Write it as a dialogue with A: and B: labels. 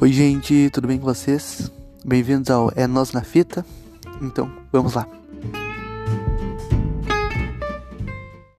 A: Oi, gente, tudo bem com vocês? Bem-vindos ao É Nós na Fita. Então, vamos lá.